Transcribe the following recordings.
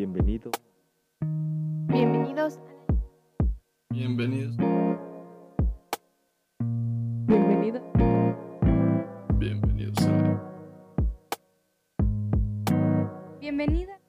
Bienvenido. Bienvenidos. Bienvenidos. Bienvenido. Bienvenidos a Bienvenida.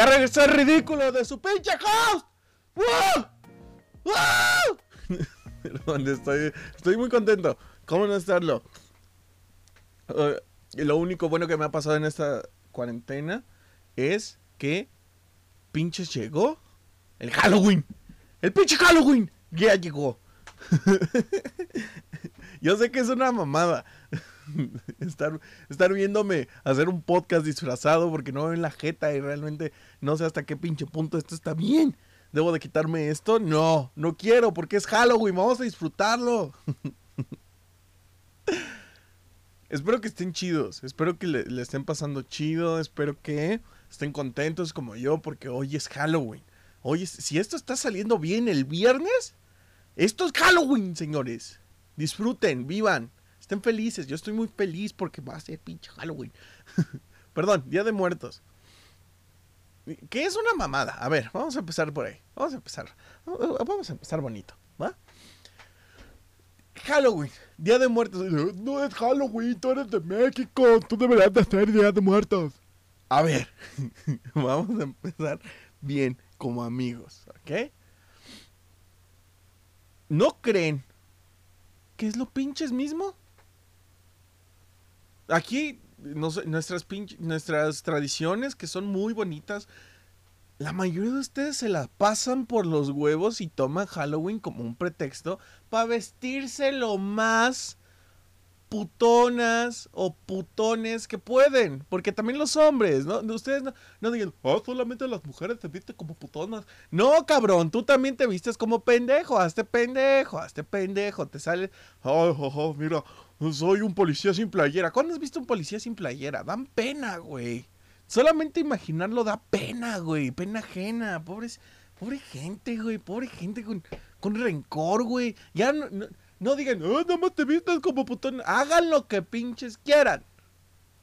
¡Ya regresó el ridículo de su pinche host! ¡Wow! ¡Wow! Perdón, estoy, estoy muy contento. ¿Cómo no estarlo? Eh, lo único bueno que me ha pasado en esta cuarentena es que pinches llegó el Halloween. El pinche Halloween ya llegó. Yo sé que es una mamada estar, estar viéndome hacer un podcast disfrazado porque no veo en la jeta y realmente no sé hasta qué pinche punto esto está bien. ¿Debo de quitarme esto? No, no quiero porque es Halloween, vamos a disfrutarlo. espero que estén chidos, espero que le, estén pasando chido, espero que estén contentos como yo porque hoy es Halloween. Hoy es- si esto está saliendo bien el viernes, esto es Halloween, señores. Disfruten, vivan, estén felices. Yo estoy muy feliz porque va a ser pinche Halloween. Perdón, Día de Muertos. ¿Qué es una mamada? A ver, vamos a empezar por ahí. Vamos a empezar. Vamos a empezar bonito, ¿va? Halloween, Día de Muertos. No es Halloween, tú eres de México. Tú deberías de hacer Día de Muertos. A ver, vamos a empezar bien como amigos, ¿ok? ¿No creen que es lo pinches mismo? Aquí, nuestras, nuestras tradiciones, que son muy bonitas, la mayoría de ustedes se la pasan por los huevos y toman Halloween como un pretexto para vestirse lo más putonas o putones que pueden. Porque también los hombres, ¿no? Ustedes no, digan, oh, solamente las mujeres se visten como putonas. No, cabrón, tú también te vistes como pendejo, hazte pendejo, hazte pendejo, te sale, oh, oh, mira, soy un policía sin playera. ¿Cuándo has visto un policía sin playera? Dan pena, güey. Solamente imaginarlo da pena, güey, pena ajena, pobres, pobre gente, güey, pobre gente con, con rencor, güey. Ya no, no, no digan, oh, nada más te vistes como putón. Hagan lo que pinches quieran.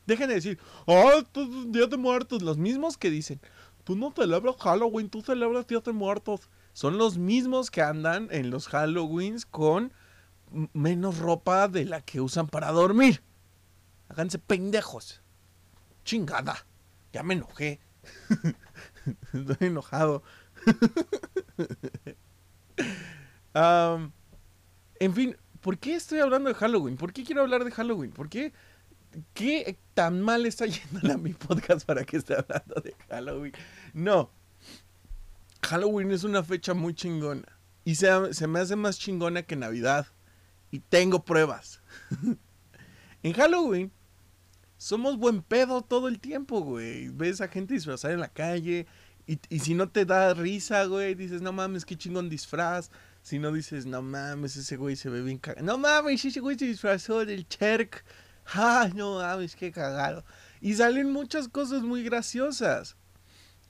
Dejen de decir, oh, Día de Muertos. Los mismos que dicen, tú no celebras Halloween, tú celebras Día de Muertos. Son los mismos que andan en los Halloweens con menos ropa de la que usan para dormir. Háganse pendejos. Chingada. Ya me enojé. Estoy enojado. En fin, ¿por qué estoy hablando de Halloween? ¿Por qué quiero hablar de Halloween? ¿Por qué? ¿Qué tan mal está yendo a mi podcast para que esté hablando de Halloween? No. Halloween es una fecha muy chingona. Y se, se me hace más chingona que Navidad. Y tengo pruebas. en Halloween somos buen pedo todo el tiempo, güey. Ves a gente disfrazada en la calle. Y, si no te da risa, güey, dices, no mames, qué chingón disfraz. Si no dices, no mames, ese güey se ve bien cagado. No mames, ese güey se disfrazó del Cherk. Ah, no mames, qué cagado. Y salen muchas cosas muy graciosas.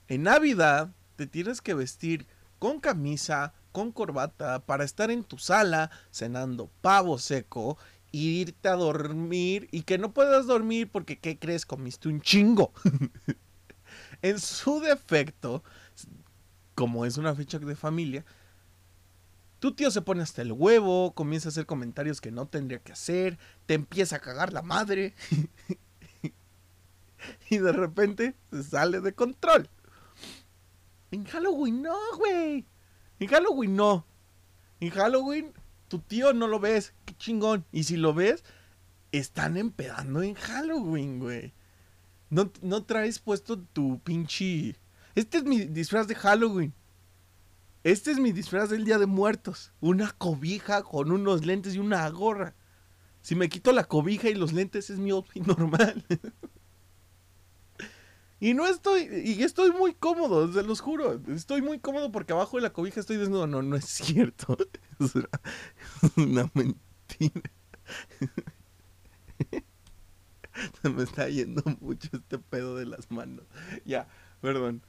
En Navidad te tienes que vestir con camisa, con corbata, para estar en tu sala cenando pavo seco irte a dormir y que no puedas dormir porque, ¿qué crees? Comiste un chingo. en su defecto, como es una fecha de familia, tu tío se pone hasta el huevo, comienza a hacer comentarios que no tendría que hacer, te empieza a cagar la madre y de repente se sale de control. En Halloween no, güey. En Halloween no. En Halloween tu tío no lo ves, qué chingón. Y si lo ves, están empedando en Halloween, güey. No, no traes puesto tu pinche... Este es mi disfraz de Halloween. Este es mi disfraz del Día de Muertos. Una cobija con unos lentes y una gorra. Si me quito la cobija y los lentes es mi outfit normal. y no estoy, y estoy muy cómodo, se los juro. Estoy muy cómodo porque abajo de la cobija estoy desnudo. No, no es cierto. Es una, mentira. Se me está yendo mucho este pedo de las manos. Ya, perdón.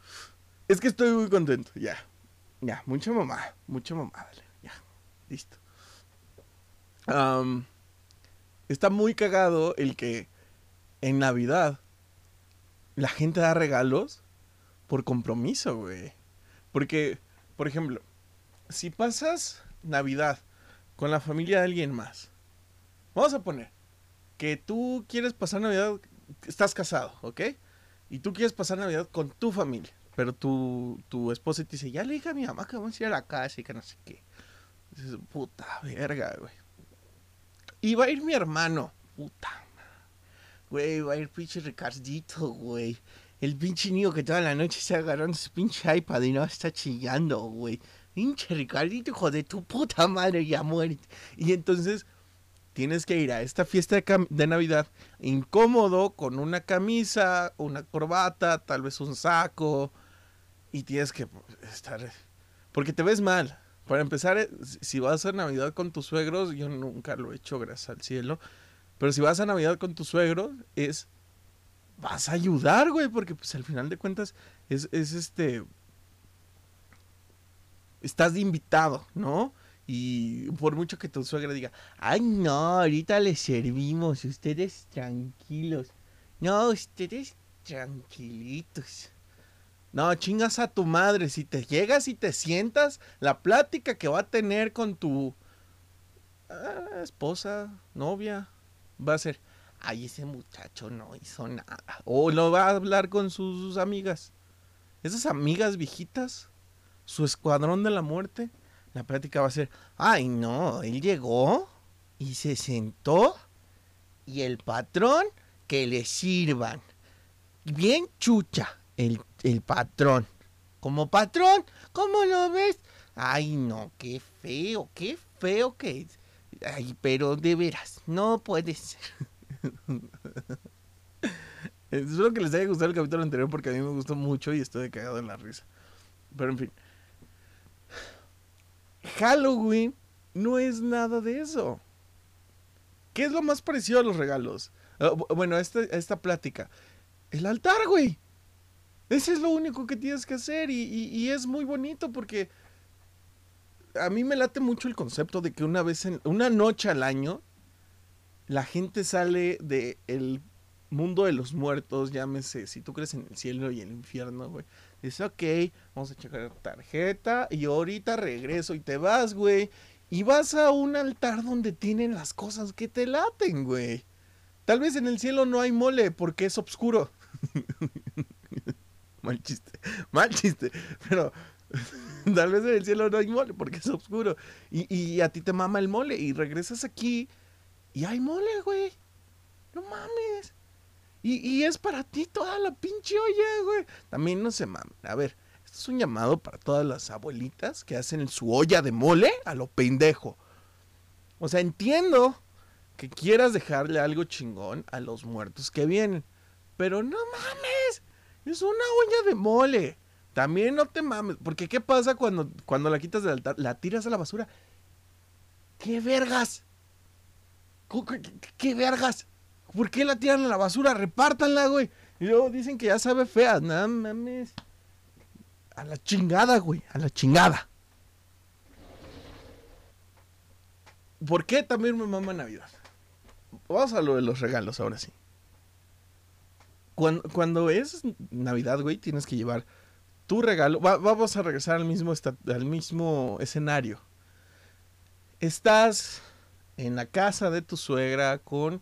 Es que estoy muy contento, ya. Ya, mucha mamá, mucha mamá, dale. Ya, listo. Está muy cagado el que en Navidad la gente da regalos por compromiso, güey. Porque, por ejemplo, si pasas Navidad con la familia de alguien más, vamos a poner que tú quieres pasar Navidad, estás casado, ¿ok? Y tú quieres pasar Navidad con tu familia, pero tu, tu esposa te dice, ya le dije a mi mamá que vamos a ir a la casa y que no sé qué. Dices, puta verga, güey. Y va a ir mi hermano, puta. Güey, va a ir pinche Ricardito, güey. El pinche niño que toda la noche se agarrando su pinche iPad y no está chillando, güey. Pinche Ricardito, hijo de tu puta madre, ya muerte. Y entonces tienes que ir a esta fiesta de, de Navidad incómodo, con una camisa, una corbata, tal vez un saco. Y tienes que estar... Porque te ves mal. Para empezar, si vas a Navidad con tus suegros, yo nunca lo he hecho, gracias al cielo. Pero si vas a Navidad con tus suegros, es vas a ayudar, güey, porque pues al final de cuentas es, es este... Estás de invitado, ¿no? Y por mucho que tu suegra diga, ay no, ahorita les servimos, ustedes tranquilos. No, ustedes tranquilitos. No, chingas a tu madre, si te llegas y te sientas, la plática que va a tener con tu ah, esposa, novia, va a ser, ay, ese muchacho no hizo nada. O lo va a hablar con sus, amigas. Esas amigas viejitas, su escuadrón de la muerte, la plática va a ser, ay, no, él llegó y se sentó y el patrón que le sirvan. Bien chucha el, el patrón. Como patrón, ¿cómo lo ves? Ay, no, qué feo, qué feo que es. Ay, pero de veras, no puede ser. Espero que les haya gustado el capítulo anterior porque a mí me gustó mucho y estoy cagado en la risa. Pero en fin. Halloween no es nada de eso. ¿Qué es lo más parecido a los regalos? Ah, bu- bueno, esta, esta plática. El altar, güey. Ese es lo único que tienes que hacer y- y es muy bonito porque a mí me late mucho el concepto de que una vez en una noche al año la gente sale de el mundo de los muertos, llámese, si tú crees en el cielo y el infierno, güey. Dice, ok, vamos a checar tarjeta y ahorita regreso y te vas, güey. Y vas a un altar donde tienen las cosas que te laten, güey. Tal vez en el cielo no hay mole porque es oscuro. mal chiste, mal chiste. Pero tal vez en el cielo no hay mole porque es oscuro. Y, y a ti te mama el mole y regresas aquí y hay mole, güey. No mames. Y, y es para ti toda la pinche olla, güey. También no se mamen. A ver, esto es un llamado para todas las abuelitas que hacen su olla de mole a lo pendejo. O sea, entiendo que quieras dejarle algo chingón a los muertos que vienen. Pero no mames. Es una olla de mole. También no te mames. Porque ¿qué pasa cuando, cuando la quitas del altar? La tiras a la basura. ¿Qué vergas? ¿Cu- cu- ¿Qué, qué vergas? ¿Por qué la tiran a la basura? Repártanla, güey. Y luego dicen que ya sabe fea. No mames. A la chingada, güey. A la chingada. ¿Por qué también me mama Navidad? Vamos a lo de los regalos ahora sí. Cuando, cuando es Navidad, güey, tienes que llevar tu regalo. Va- vamos a regresar al mismo, al mismo escenario. Estás en la casa de tu suegra con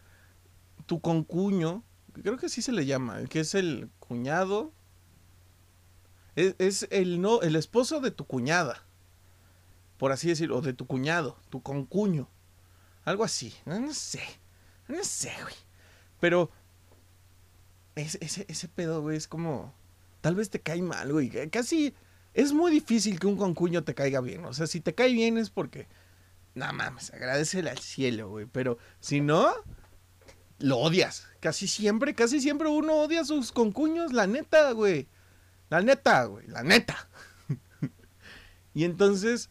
tu concuño. Creo que así se le llama, que es el cuñado. Es, es el no, el esposo de tu cuñada. Por así decirlo, o de tu cuñado, tu concuño. Algo así. No, sé. No sé, güey. Pero ese, ese pedo, güey, es como. Tal vez te cae mal, güey. Casi. Es muy difícil que un concuño te caiga bien. O sea, si te cae bien es porque. No mames, agradecele al cielo, güey. Pero si no, lo odias. Casi siempre, casi siempre uno odia a sus concuños, la neta, güey. La neta, güey, la neta. y entonces.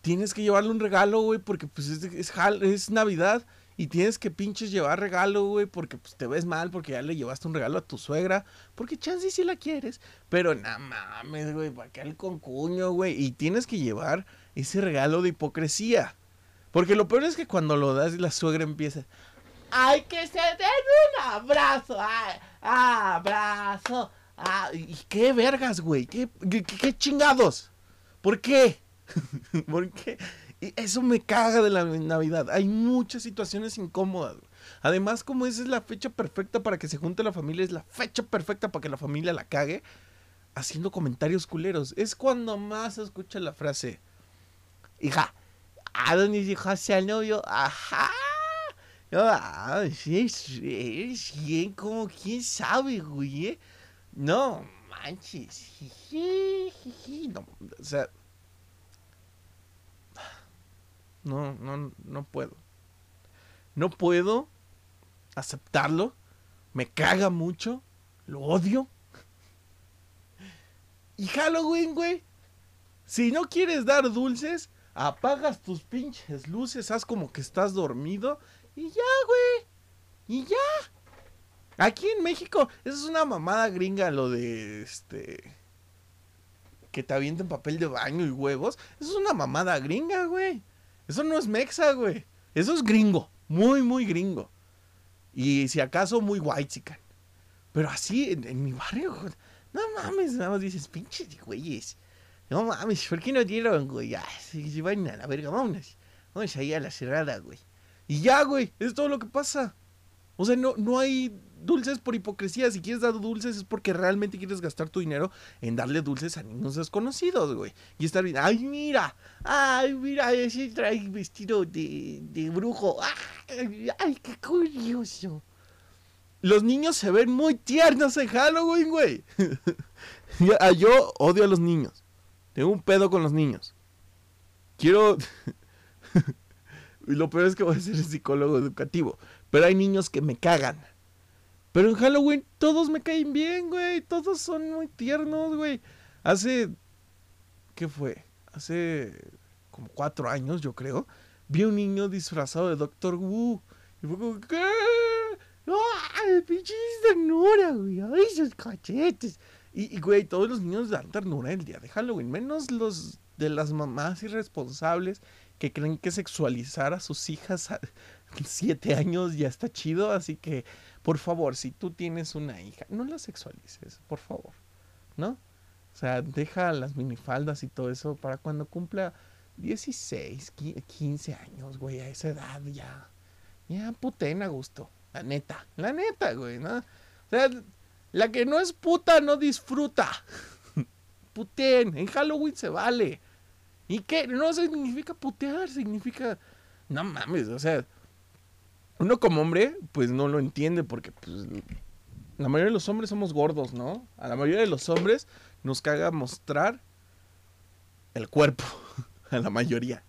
Tienes que llevarle un regalo, güey, porque pues es, es Navidad. Y tienes que pinches llevar regalo, güey, porque pues, te ves mal, porque ya le llevaste un regalo a tu suegra, porque chance si la quieres, pero nada mames, güey, para que el concuño, güey, y tienes que llevar ese regalo de hipocresía. Porque lo peor es que cuando lo das la suegra empieza, ¡ay, que se den un abrazo! ¡Ay, abrazo! Ah, ¿Y qué vergas, güey? ¿Qué, qué, qué chingados? ¿Por qué? ¿Por qué? Eso me caga de la Navidad. Hay muchas situaciones incómodas. Además, como esa es la fecha perfecta para que se junte la familia, es la fecha perfecta para que la familia la cague haciendo comentarios culeros. Es cuando más se escucha la frase, hija, ¿a dónde dijo hacia el novio? Ajá. Ah, sí, sí, sí, como quién sabe, güey. ¿eh? No, manches. No, o sea, no, no, no puedo. No puedo aceptarlo. Me caga mucho. Lo odio. Y Halloween, güey. Si no quieres dar dulces, apagas tus pinches luces, haz como que estás dormido y ya, güey. Y ya. Aquí en México, eso es una mamada gringa lo de este que te avienten papel de baño y huevos. Eso es una mamada gringa, güey. Eso no es mexa, güey. Eso es gringo. Muy, muy gringo. Y si acaso muy white chican. Pero así, en, mi barrio, no mames, nada más dices, pinches güeyes. No mames, ¿por qué no dieron, güey? Ya, se van a la verga, vámonos. Vamos ahí a la cerrada, güey. Y ya, güey, es todo lo que pasa. O sea, no, no hay dulces por hipocresía. Si quieres dar dulces es porque realmente quieres gastar tu dinero en darle dulces a niños desconocidos, güey. Y estar bien, ay, mira, ay, mira, ese trae vestido de, brujo. Ay, qué curioso. Los niños se ven muy tiernos en Halloween, güey. Ah, yo odio a los niños. Tengo un pedo con los niños. Quiero... y lo peor es que voy a ser psicólogo educativo. Pero hay niños que me cagan. Pero en Halloween todos me caen bien, güey. Todos son muy tiernos, güey. Hace... ¿Qué fue? Hace como cuatro años, yo creo. Vi un niño disfrazado de Doctor Wu. Y fue como, ¿qué? ¡Ay, pinche ternura, güey! ¡Ay, esos cachetes! Y, güey, todos los niños dan ternura el día de Halloween. Menos los de las mamás irresponsables que creen que sexualizar a sus hijas a siete años ya está chido. Así que por favor, si tú tienes una hija, no la sexualices, por favor, ¿no? O sea, deja las minifaldas y todo eso para cuando cumpla 16, 15 años, güey, a esa edad ya. Ya puten a gusto, la neta, la neta, güey, ¿no? O sea, la que no es puta no disfruta. Puten, en Halloween se vale. ¿Y qué? No significa putear, significa... No mames, o sea, uno como hombre, pues no lo entiende porque pues, la mayoría de los hombres somos gordos, ¿no? A la mayoría de los hombres nos caga mostrar el cuerpo, a la mayoría.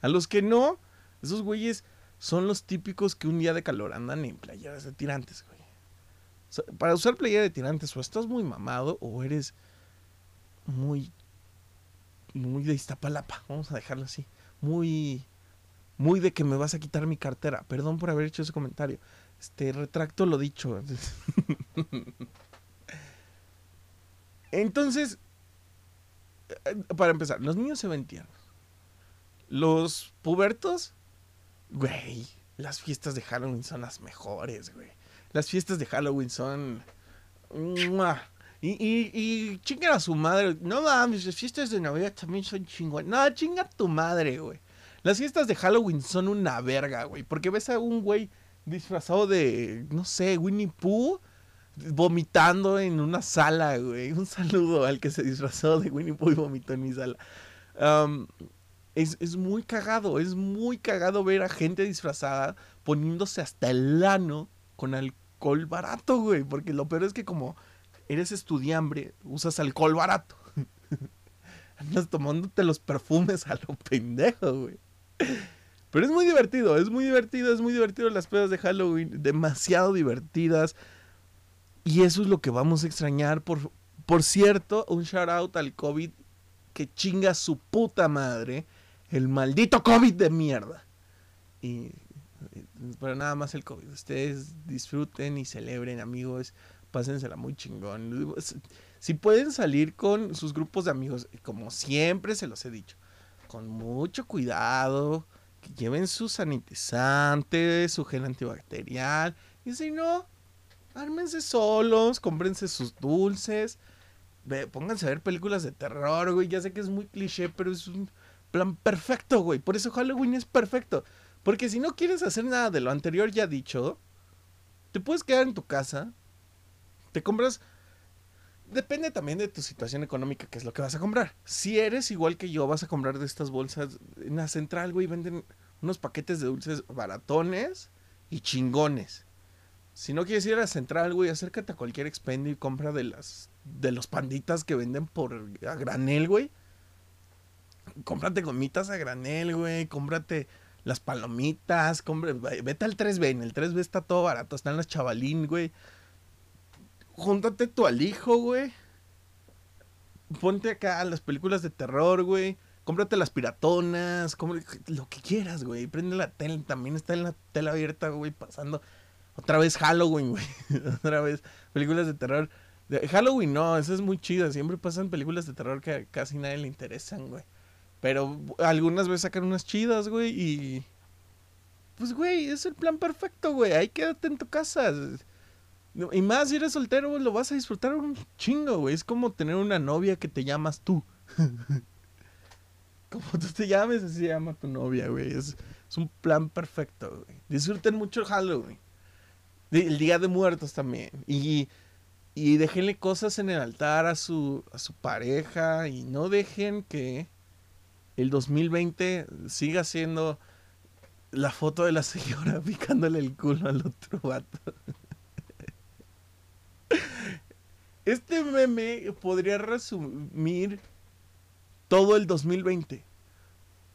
A los que no, esos güeyes son los típicos que un día de calor andan en playeras de tirantes, güey. para usar playera de tirantes, o estás muy mamado o eres muy, muy de Iztapalapa, vamos a dejarlo así. Muy muy de que me vas a quitar mi cartera. Perdón por haber hecho ese comentario. Este, retracto lo dicho. Entonces, eh, para empezar, los niños se ven tiernos. Los pubertos, güey, las fiestas de Halloween son las mejores, güey. Las fiestas de Halloween son... Y, y, y chingan a su madre. No mames, las fiestas de Navidad también son chingón. No, chinga a tu madre, güey. Las fiestas de Halloween son una verga, güey. Porque ves a un güey disfrazado de, no sé, Winnie Pooh vomitando en una sala, güey. Un saludo al que se disfrazó de Winnie Pooh y vomitó en mi sala. es, es, muy cagado, es muy cagado ver a gente disfrazada poniéndose hasta el lano con alcohol barato, güey. Porque lo peor es que como eres estudiambre, usas alcohol barato. Andas tomándote los perfumes a lo pendejo, güey. Pero es muy divertido, es muy divertido, es muy divertido las pedas de Halloween, demasiado divertidas. Y eso es lo que vamos a extrañar. Por, por cierto, un shout out al COVID que chinga su puta madre. El maldito COVID de mierda. Y Pero nada más el COVID. Ustedes disfruten y celebren, amigos. Pásensela muy chingón. Si pueden salir con sus grupos de amigos, como siempre se los he dicho, con mucho cuidado, que lleven su sanitizante, su gel antibacterial. Y si no, ármense solos, cómprense sus dulces. Pónganse a ver películas de terror, güey. Ya sé que es muy cliché, pero es un plan perfecto, güey. Por eso Halloween es perfecto. Porque si no quieres hacer nada de lo anterior ya dicho, te puedes quedar en tu casa. Compras. Depende también de tu situación económica, que es lo que vas a comprar. Si eres igual que yo, vas a comprar de estas bolsas. En la central, güey, venden unos paquetes de dulces baratones y chingones. Si no quieres ir a la central, güey, acércate a cualquier expendio y compra de las de los panditas que venden por a granel, güey. Cómprate gomitas a granel, güey. Cómprate las palomitas. vete al 3B. En el 3B está todo barato. Están las chavalín, güey. Júntate tu alijo, güey. Ponte acá las películas de terror, güey. Cómprate las piratonas. lo que quieras, güey. Prende la tele. También está en la tela abierta, güey. Pasando. Otra vez Halloween, güey. Otra vez películas de terror. Halloween no, eso es muy chido. Siempre pasan películas de terror que a casi nadie le interesan, güey. Pero algunas veces sacan unas chidas, güey, y... Pues, güey, es el plan perfecto, güey. Ahí quédate en tu casa. Y más si eres soltero, lo vas a disfrutar un chingo, güey. Es como tener una novia que te llamas tú. como tú te llames, así se llama tu novia, güey. Es, un plan perfecto, güey. Disfruten mucho Halloween. El Día de Muertos también. Y, y déjenle cosas en el altar a su, a su pareja. Y no dejen que el 2020 siga siendo la foto de la señora picándole el culo al otro vato. Este meme podría resumir todo el 2020.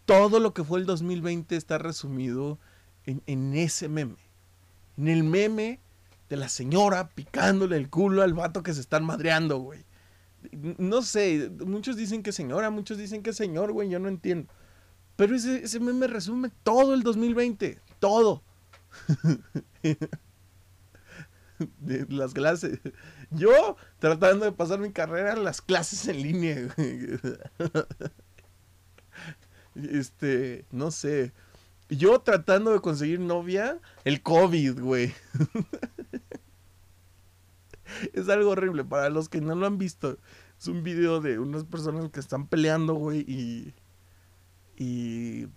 Todo lo que fue el 2020 está resumido en, ese meme. En el meme de la señora picándole el culo al vato que se están madreando, güey no sé, muchos dicen que señora, muchos dicen que señor, güey, yo no entiendo. Pero ese, ese meme resume todo el 2020, todo. de las clases. Yo tratando de pasar mi carrera en las clases en línea. este, no sé. Yo tratando de conseguir novia, el COVID, güey. es algo horrible. Para los que no lo han visto, es un video de unas personas que están peleando, güey, y. Y.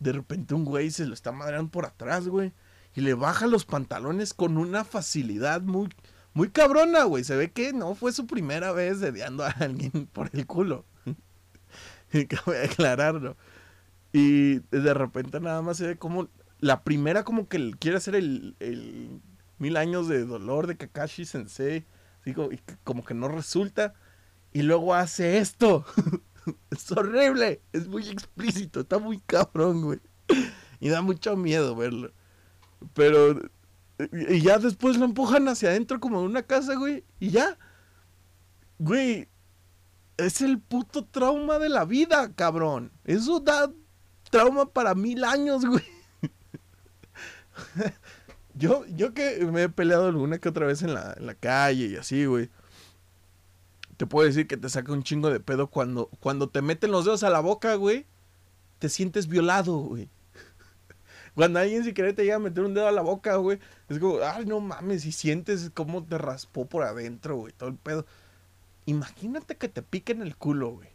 De repente un güey se lo está madreando por atrás, güey. Y le baja los pantalones con una facilidad muy. Muy cabrona, güey. Se ve que no fue su primera vez dediando a alguien por el culo. Cabe aclararlo. Y de repente nada más se ve como. La primera, como que quiere hacer el mil años de dolor de Kakashi Sensei. Digo, y como que no resulta. Y luego hace esto. es horrible. Es muy explícito. Está muy cabrón, güey. Y da mucho miedo verlo. Pero. Y ya después lo empujan hacia adentro como en una casa, güey. Y ya. Güey. Es el puto trauma de la vida, cabrón. Eso da trauma para mil años, güey. Yo, yo que me he peleado alguna que otra vez en la, en la calle y así, güey. Te puedo decir que te saca un chingo de pedo cuando, cuando te meten los dedos a la boca, güey. Te sientes violado, güey. Cuando alguien si quiere te llega a meter un dedo a la boca, güey. Es como, ay, no mames, y sientes cómo te raspó por adentro, güey. Todo el pedo. Imagínate que te piquen el culo, güey.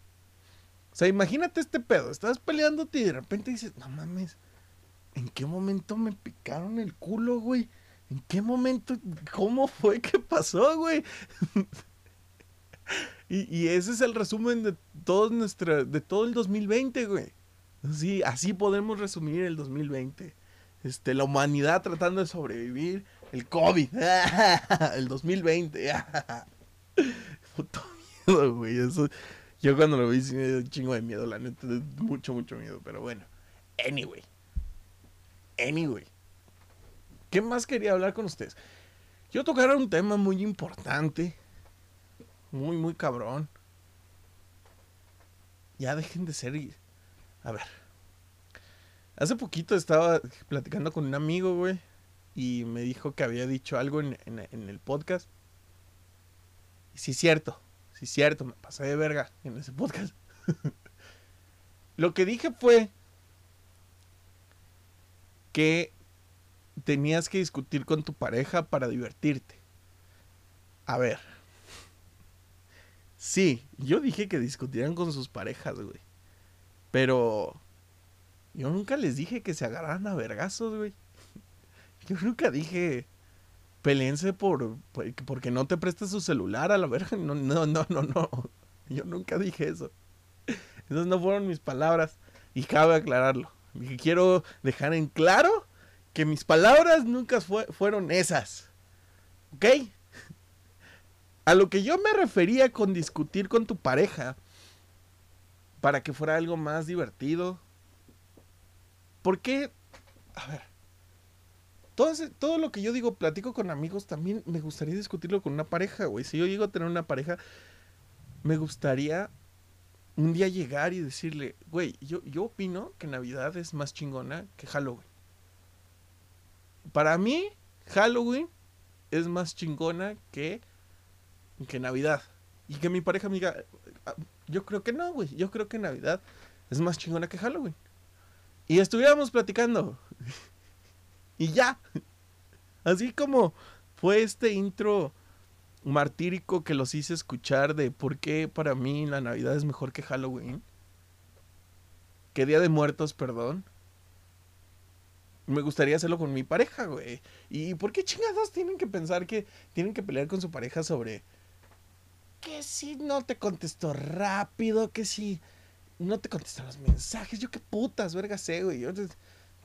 O sea, imagínate este pedo. Estás peleándote y de repente dices, no mames ¿En qué momento me picaron el culo, güey? ¿En qué momento? ¿Cómo fue que pasó, güey? y, ese es el resumen de todo, nuestra, de todo el 2020, güey. Sí, así podemos resumir el 2020. Este, la humanidad tratando de sobrevivir. El COVID. el 2020. Puto miedo, güey. Eso, yo cuando lo vi sí me dio un chingo de miedo, la neta. Mucho, mucho miedo. Pero bueno. Anyway. Anyway, ¿qué más quería hablar con ustedes? Yo tocar un tema muy importante, muy, muy cabrón. Ya dejen de ser. A ver. Hace poquito estaba platicando con un amigo, güey. Y me dijo que había dicho algo en, el podcast. Y sí, cierto. Sí, cierto. Me pasé de verga en ese podcast. Lo que dije fue que tenías que discutir con tu pareja para divertirte. A ver. Sí, yo dije que discutieran con sus parejas, güey. Pero yo nunca les dije que se agarraran a vergazos, güey. Yo nunca dije peleense por, por- porque no te presta su celular a la verga. No, no, no, no, no. Yo nunca dije eso. Esas no fueron mis palabras. Y cabe aclararlo. Quiero dejar en claro que mis palabras nunca fue- fueron esas. ¿Ok? A lo que yo me refería con discutir con tu pareja para que fuera algo más divertido. ¿Por qué? A ver. Todo, todo lo que yo digo, platico con amigos, también me gustaría discutirlo con una pareja, güey. Si yo llego a tener una pareja, me gustaría un día llegar y decirle, güey, yo, yo opino que Navidad es más chingona que Halloween. Para mí, Halloween es más chingona que, que Navidad. Y que mi pareja me diga, "Ah, yo creo que no, güey. Yo creo que Navidad es más chingona que Halloween. Y estuviéramos platicando. y ya. Así como fue este intro martírico que los hice escuchar de por qué para mí la Navidad es mejor que Halloween. Que Día de Muertos, perdón. Me gustaría hacerlo con mi pareja, güey. ¿Y por qué chingados tienen que pensar que tienen que pelear con su pareja sobre que si no te contestó rápido, que si no te contestan los mensajes? Yo qué putas, verga sé, güey. Yo,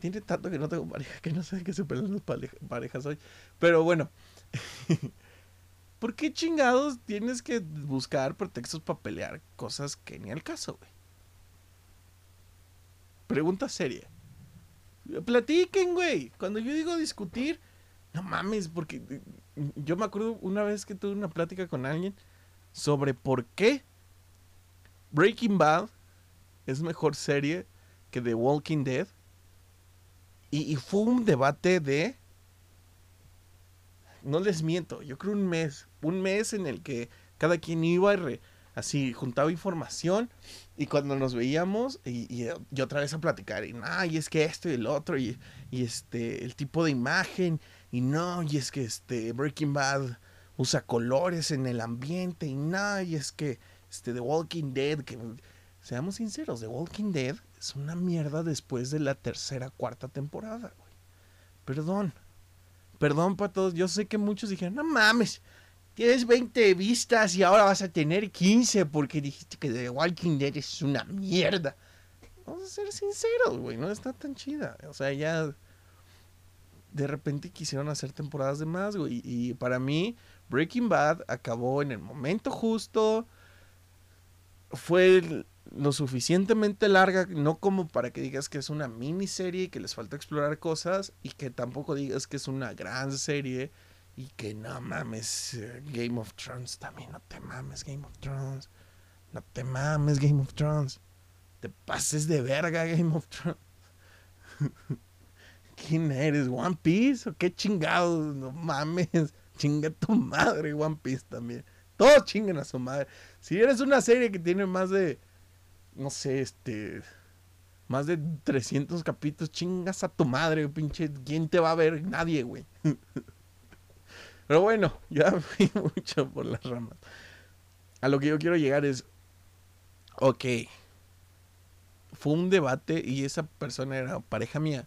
tiene tanto que no tengo pareja que no sé qué se pelean las pareja- parejas hoy. Pero bueno. ¿Por qué chingados tienes que buscar pretextos para pelear cosas que ni al caso, güey? Pregunta seria. Platiquen, güey. Cuando yo digo discutir, no mames, porque eh, yo me acuerdo una vez que tuve una plática con alguien sobre por qué Breaking Bad es mejor serie que The Walking Dead. Y, y fue un debate de... No les miento, yo creo un mes. Un mes en el que cada quien iba y así juntaba información. Y cuando nos veíamos, y, y otra vez a platicar, y no, y es que esto y el otro, y, y este, el tipo de imagen, y no, y es que este Breaking Bad usa colores en el ambiente, y no, y es que este The Walking Dead, que seamos sinceros, The Walking Dead es una mierda después de la tercera, cuarta temporada, güey. Perdón. Perdón para todos. Yo sé que muchos dijeron, no mames, tienes 20 vistas y ahora vas a tener 15 porque dijiste que The Walking Dead es una mierda. Vamos a ser sinceros, güey, no está tan chida. O sea, ya de repente quisieron hacer temporadas de más, güey. Y para mí, Breaking Bad acabó en el momento justo. Fue lo suficientemente larga, no como para que digas que es una miniserie y que les falta explorar cosas, y que tampoco digas que es una gran serie, y que no mames, Game of Thrones también, no te mames, Game of Thrones, no te mames, Game of Thrones, te pases de verga, Game of Thrones. ¿Quién eres? ¿One Piece? ¿O qué chingados? No mames, chinga tu madre, One Piece también. Todos chinguen a su madre. Si eres una serie que tiene más de no sé, este, más de 300 capítulos, chingas a tu madre, pinche, ¿quién te va a ver? Nadie, güey. Pero bueno, ya fui mucho por las ramas. A lo que yo quiero llegar es, ok, fue un debate y esa persona era pareja mía.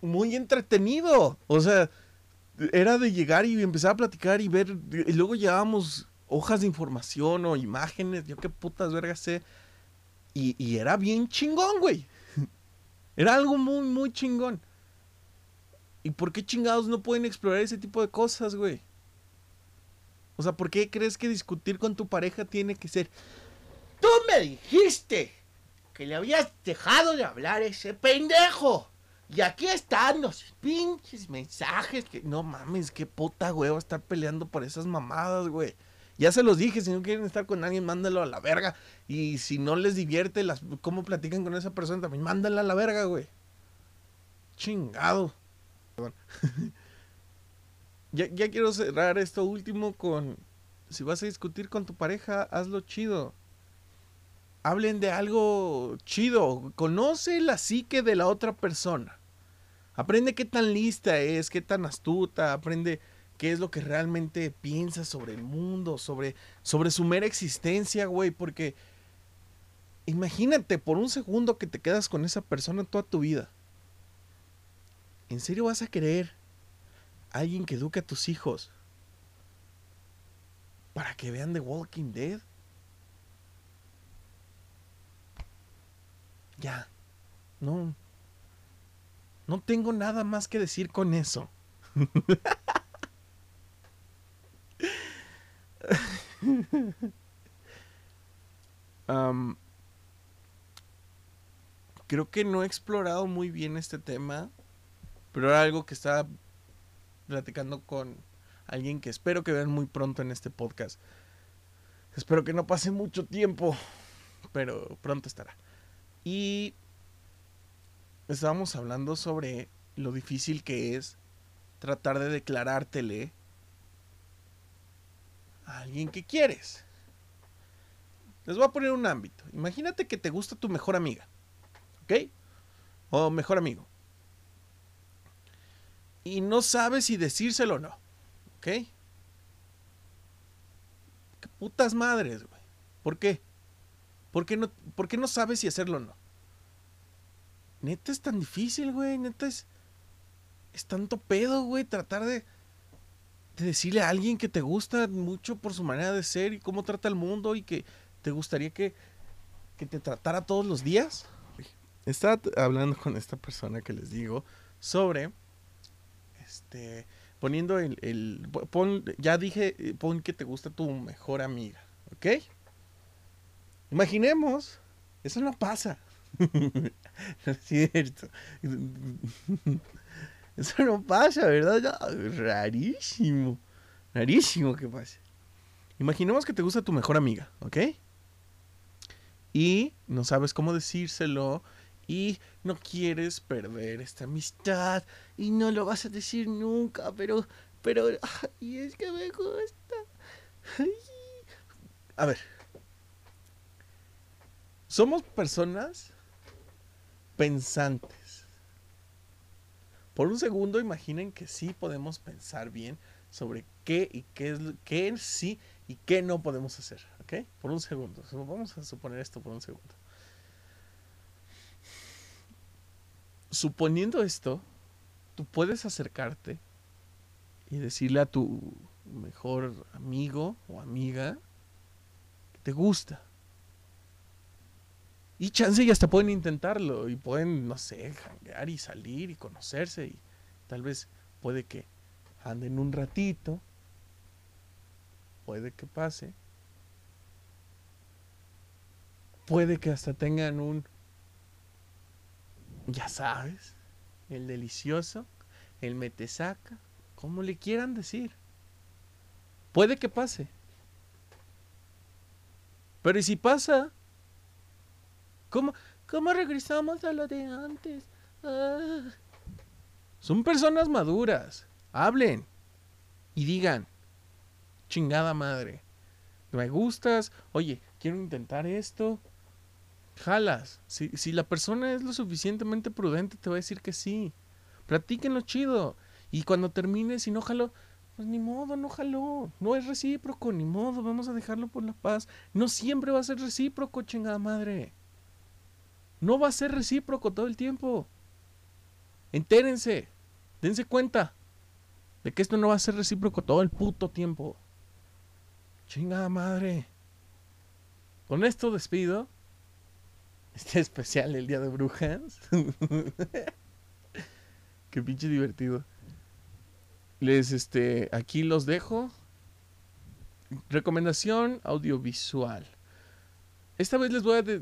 Muy entretenido, o sea, era de llegar y empezar a platicar y ver, y luego llevábamos hojas de información o imágenes, yo qué putas vergas sé. Y, y era bien chingón, güey. Era algo muy, muy chingón. ¿Y por qué chingados no pueden explorar ese tipo de cosas, güey? O sea, ¿por qué crees que discutir con tu pareja tiene que ser... Tú me dijiste que le habías dejado de hablar a ese pendejo. Y aquí están los pinches mensajes que... No mames, qué puta hueva estar peleando por esas mamadas, güey. Ya se los dije, si no quieren estar con alguien, mándalo a la verga. Y si no les divierte las, cómo platican con esa persona, también mándala a la verga, güey. Chingado. ya, ya quiero cerrar esto último con, si vas a discutir con tu pareja, hazlo chido. Hablen de algo chido. Conoce la psique de la otra persona. Aprende qué tan lista es, qué tan astuta. Aprende qué es lo que realmente piensa sobre el mundo, sobre, sobre su mera existencia, güey. Porque imagínate por un segundo que te quedas con esa persona toda tu vida. ¿En serio vas a querer a alguien que eduque a tus hijos para que vean The Walking Dead? Ya. No. No tengo nada más que decir con eso. creo que no he explorado muy bien este tema, pero era algo que estaba platicando con alguien que espero que vean muy pronto en este podcast. Espero que no pase mucho tiempo, pero pronto estará. Y estábamos hablando sobre lo difícil que es tratar de declarártele a alguien que quieres. Les voy a poner un ámbito. Imagínate que te gusta tu mejor amiga. ¿Ok? O mejor amigo. Y no sabes si decírselo o no. ¿Ok? ¿Qué putas madres, güey? ¿Por qué? ¿Por qué, no, ¿Por qué no sabes si hacerlo o no? Neta es tan difícil, güey. Neta es. Es tanto pedo, güey. Tratar de, de decirle a alguien que te gusta mucho por su manera de ser y cómo trata el mundo y que te gustaría que, que te tratara todos los días. Estaba hablando con esta persona que les digo sobre. Este. Poniendo el. el pon, ya dije, pon que te gusta tu mejor amiga. ¿Ok? Imaginemos, eso no pasa. no es cierto. Eso no pasa, ¿verdad? rarísimo. Rarísimo que pase. Imaginemos que te gusta tu mejor amiga, ¿ok? Y no sabes cómo decírselo y no quieres perder esta amistad y no lo vas a decir nunca, pero, pero, y es que me gusta. A ver, somos personas pensantes. Por un segundo imaginen que sí podemos pensar bien sobre qué y qué es qué sí y qué no podemos hacer, ¿ok? Por un segundo. Vamos a suponer esto por un segundo. Suponiendo esto, tú puedes acercarte y decirle a tu mejor amigo o amiga que te gusta y chance y hasta pueden intentarlo y pueden, no sé, janguear y salir y conocerse y tal vez puede que anden un ratito, puede que pase, puede que hasta tengan un, ya sabes, el delicioso, el metesaca, como le quieran decir. Puede que pase. Pero ¿y si pasa? ¿Cómo, cómo regresamos a lo de antes? Ah. Son personas maduras. Hablen. Y digan, chingada madre. Me gustas. Oye, quiero intentar esto. Jalas. Si, si la persona es lo suficientemente prudente, te va a decir que sí. Platíquenlo chido. Y cuando termine, si no jalo, pues ni modo, no jaló. No es recíproco, ni modo. Vamos a dejarlo por la paz. No siempre va a ser recíproco, chingada madre. No va a ser recíproco todo el tiempo. Entérense. Dense cuenta de que esto no va a ser recíproco todo el puto tiempo. Chingada madre. Con esto despido. Este especial el Día de Brujas. Qué pinche divertido. Les, este, aquí los dejo. Recomendación audiovisual. Esta vez les voy a de,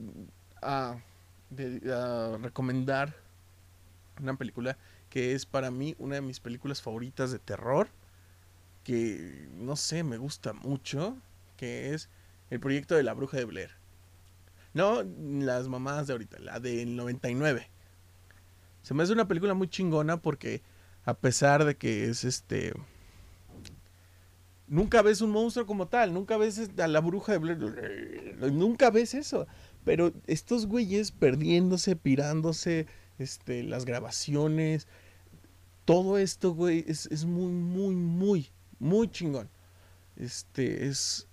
recomendar una película que es para mí una de mis películas favoritas de terror. Que no sé, me gusta mucho. que es el proyecto de la bruja de Blair. No las mamadas de ahorita, la del 99. Se me hace una película muy chingona porque a pesar de que es este... Nunca ves un monstruo como tal, nunca ves a la bruja de Blair, nunca ves eso. Pero estos güeyes perdiéndose, pirándose, este, las grabaciones, todo esto, güey, es, es muy, muy, muy, muy chingón. Este, es,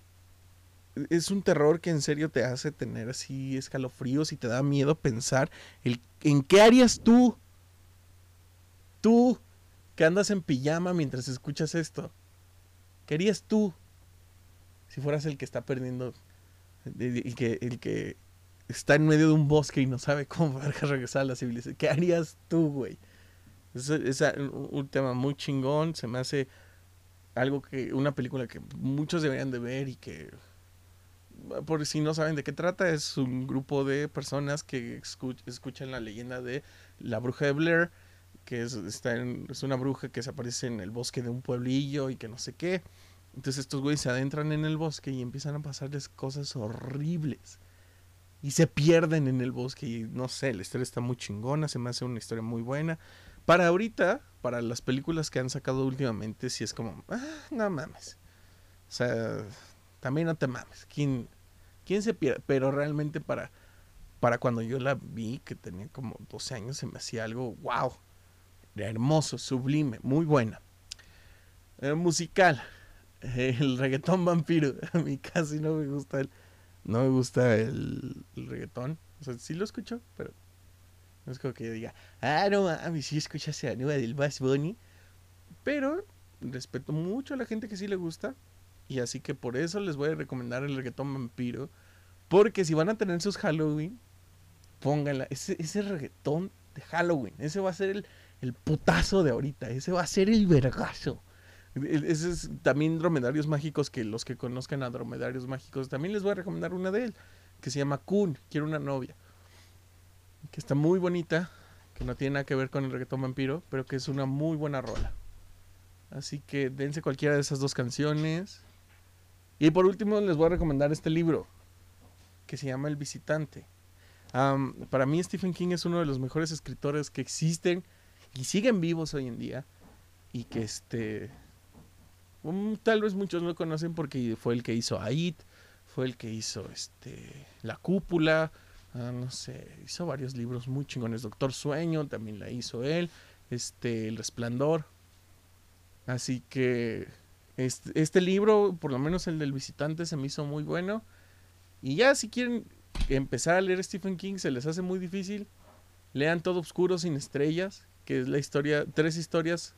es un terror que en serio te hace tener así escalofríos y te da miedo pensar el, en qué harías tú. Tú, que andas en pijama mientras escuchas esto. ¿Qué harías tú si fueras el que está perdiendo, el que, el que está en medio de un bosque y no sabe cómo regresar a la civilización? ¿Qué harías tú, güey? Es, es un tema muy chingón, se me hace algo que, una película que muchos deberían de ver y que, por si no saben de qué trata, es un grupo de personas que escuchan la leyenda de la bruja de Blair, que es, está es una bruja que se aparece en el bosque de un pueblillo y que no sé qué. Entonces estos güeyes se adentran en el bosque y empiezan a pasarles cosas horribles. Y se pierden en el bosque y no sé, la historia está muy chingona, se me hace una historia muy buena. Para ahorita, para las películas que han sacado últimamente, sí es como, ah, no mames. O sea, también no te mames. ¿Quién, quién se pierde? Pero realmente para, para cuando yo la vi, que tenía como 12 años, se me hacía algo, wow. Hermoso, sublime, muy buena. Eh, musical. el reggaetón vampiro. A mí casi no me gusta el, no me gusta el, el reggaetón. O sea, sí lo escucho, pero no es como que yo diga, ah, no mames, sí escuchas a nueva del Bass Bunny. Pero respeto mucho a la gente que sí le gusta. Y así que por eso les voy a recomendar el reggaetón vampiro. Porque si van a tener sus Halloween, pónganla. Ese, ese reggaetón de Halloween. Ese va a ser el, el putazo de ahorita. Ese va a ser el vergazo. Ese es también Dromedarios Mágicos, que los que conozcan a Dromedarios Mágicos, también les voy a recomendar una de él, que se llama Kun, quiero una novia que está muy bonita, que no tiene nada que ver con el reggaetón vampiro, pero que es una muy buena rola. Así que dense cualquiera de esas dos canciones. Y por último les voy a recomendar este libro, que se llama El Visitante. para mí Stephen King es uno de los mejores escritores que existen y siguen vivos hoy en día. Y que este... Um, tal vez muchos no conocen porque fue el que hizo Aid, fue el que hizo este, La Cúpula, Ah, no sé, hizo varios libros muy chingones. Doctor Sueño también la hizo él. Este, El Resplandor. Así que este, este, libro, por lo menos el del visitante, se me hizo muy bueno. Y ya si quieren empezar a leer Stephen King, se les hace muy difícil. Lean Todo Oscuro sin estrellas, que es la historia, tres historias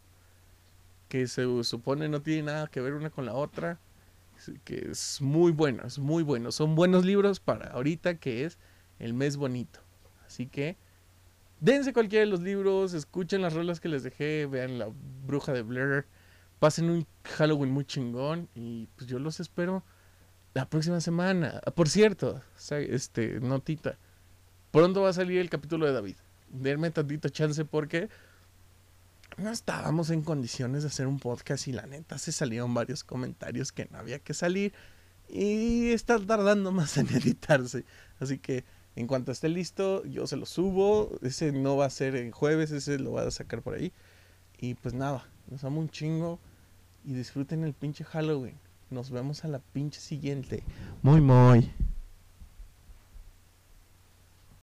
que se supone no tienen nada que ver una con la otra. Que es muy bueno, es muy bueno. Son buenos libros para ahorita que es el mes bonito. Así que dense cualquiera de los libros, escuchen las rolas que les dejé, vean La Bruja de Blair, pasen un Halloween muy chingón y pues yo los espero la próxima semana. Ah, por cierto, este notita, pronto va a salir el capítulo de David. Denme tantito chance porque no estábamos en condiciones de hacer un podcast y la neta se salieron varios comentarios que no había que salir y está tardando más en editarse. Así que en cuanto esté listo, yo se lo subo. Ese no va a ser en jueves, ese lo voy a sacar por ahí. Y pues nada, nos amo un chingo y disfruten el pinche Halloween. Nos vemos a la pinche siguiente. Muy, muy.